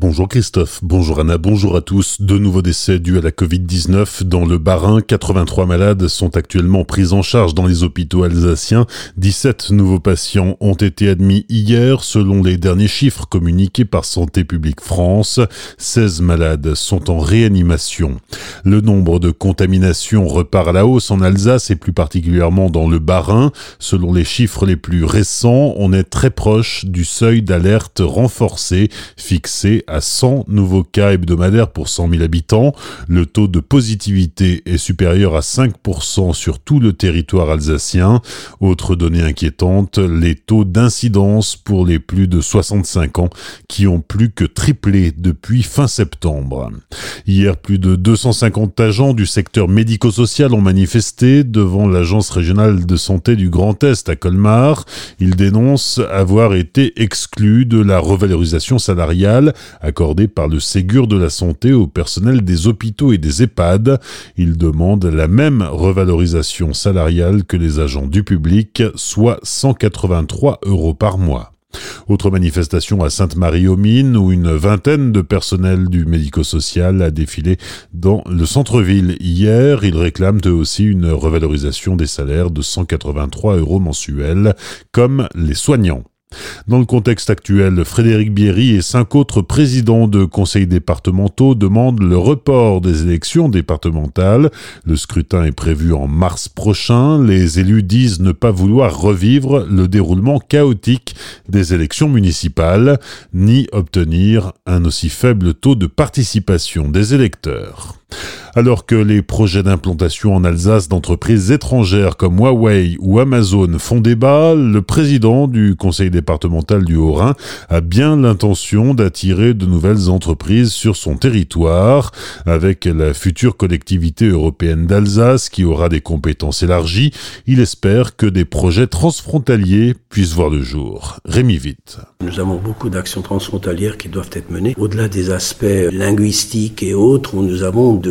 Bonjour Christophe, bonjour Anna, bonjour à tous. De nouveaux décès dus à la Covid-19 dans le Bas-Rhin. 83 malades sont actuellement pris en charge dans les hôpitaux alsaciens. 17 nouveaux patients ont été admis hier selon les derniers chiffres communiqués par Santé publique France. 16 malades sont en réanimation. Le nombre de contaminations repart à la hausse en Alsace et plus particulièrement dans le Bas-Rhin. Selon les chiffres les plus récents, on est très proche du seuil d'alerte renforcé fixé à 100 nouveaux cas hebdomadaires pour 100 000 habitants. Le taux de positivité est supérieur à 5% sur tout le territoire alsacien. Autre donnée inquiétante, les taux d'incidence pour les plus de 65 ans qui ont plus que triplé depuis fin septembre. Hier, plus de 250 agents du secteur médico-social ont manifesté devant l'agence régionale de santé du Grand Est à Colmar. Ils dénoncent avoir été exclus de la revalorisation salariale accordé par le Ségur de la Santé au personnel des hôpitaux et des EHPAD. Il demande la même revalorisation salariale que les agents du public, soit 183 euros par mois. Autre manifestation à Sainte-Marie-aux-Mines où une vingtaine de personnels du médico-social a défilé dans le centre-ville hier. Ils réclament eux aussi une revalorisation des salaires de 183 euros mensuels comme les soignants. Dans le contexte actuel, Frédéric Bierry et cinq autres présidents de conseils départementaux demandent le report des élections départementales. Le scrutin est prévu en mars prochain. Les élus disent ne pas vouloir revivre le déroulement chaotique des élections municipales, ni obtenir un aussi faible taux de participation des électeurs. Alors que les projets d'implantation en Alsace d'entreprises étrangères comme Huawei ou Amazon font débat, le président du conseil départemental du Haut-Rhin a bien l'intention d'attirer de nouvelles entreprises sur son territoire. Avec la future collectivité européenne d'Alsace qui aura des compétences élargies, il espère que des projets transfrontaliers puissent voir le jour. Rémi Vite. Nous avons beaucoup d'actions transfrontalières qui doivent être menées. Au-delà des aspects linguistiques et autres, nous avons de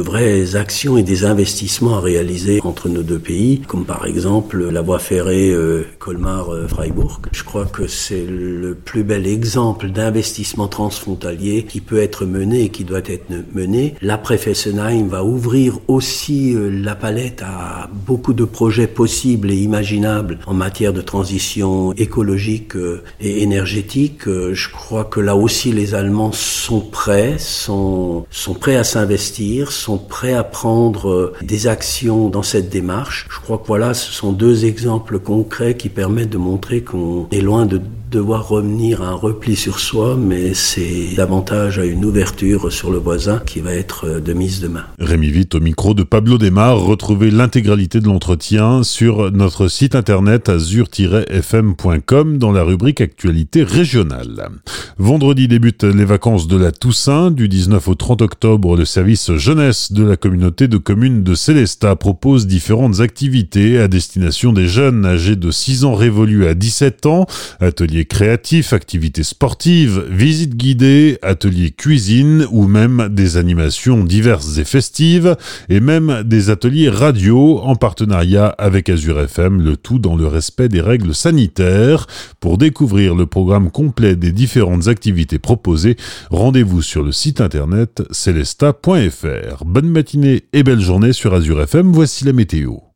actions et des investissements à réaliser entre nos deux pays, comme par exemple la voie ferrée euh, Colmar-Freiburg. Je crois que c'est le plus bel exemple d'investissement transfrontalier qui peut être mené et qui doit être mené. L'après Fessenheim va ouvrir aussi euh, la palette à beaucoup de projets possibles et imaginables en matière de transition écologique euh, et énergétique. Je crois que là aussi les Allemands sont prêts, sont, sont prêts à s'investir, sont prêts prêt à prendre euh, des actions dans cette démarche. Je crois que voilà, ce sont deux exemples concrets qui permettent de montrer qu'on est loin de devoir revenir à un repli sur soi, mais c'est davantage à une ouverture sur le voisin qui va être euh, de mise demain. Rémi Vite au micro de Pablo Desmar. Retrouvez l'intégralité de l'entretien sur notre site internet azur-fm.com dans la rubrique actualité régionale. Vendredi débutent les vacances de la Toussaint. Du 19 au 30 octobre, le service jeunesse de la communauté de communes de Célestat propose différentes activités à destination des jeunes âgés de 6 ans révolus à 17 ans, créatifs, activités sportives, visites guidées, ateliers cuisine ou même des animations diverses et festives et même des ateliers radio en partenariat avec Azure FM, le tout dans le respect des règles sanitaires. Pour découvrir le programme complet des différentes activités proposées, rendez-vous sur le site internet celesta.fr. Bonne matinée et belle journée sur Azure FM, voici la météo.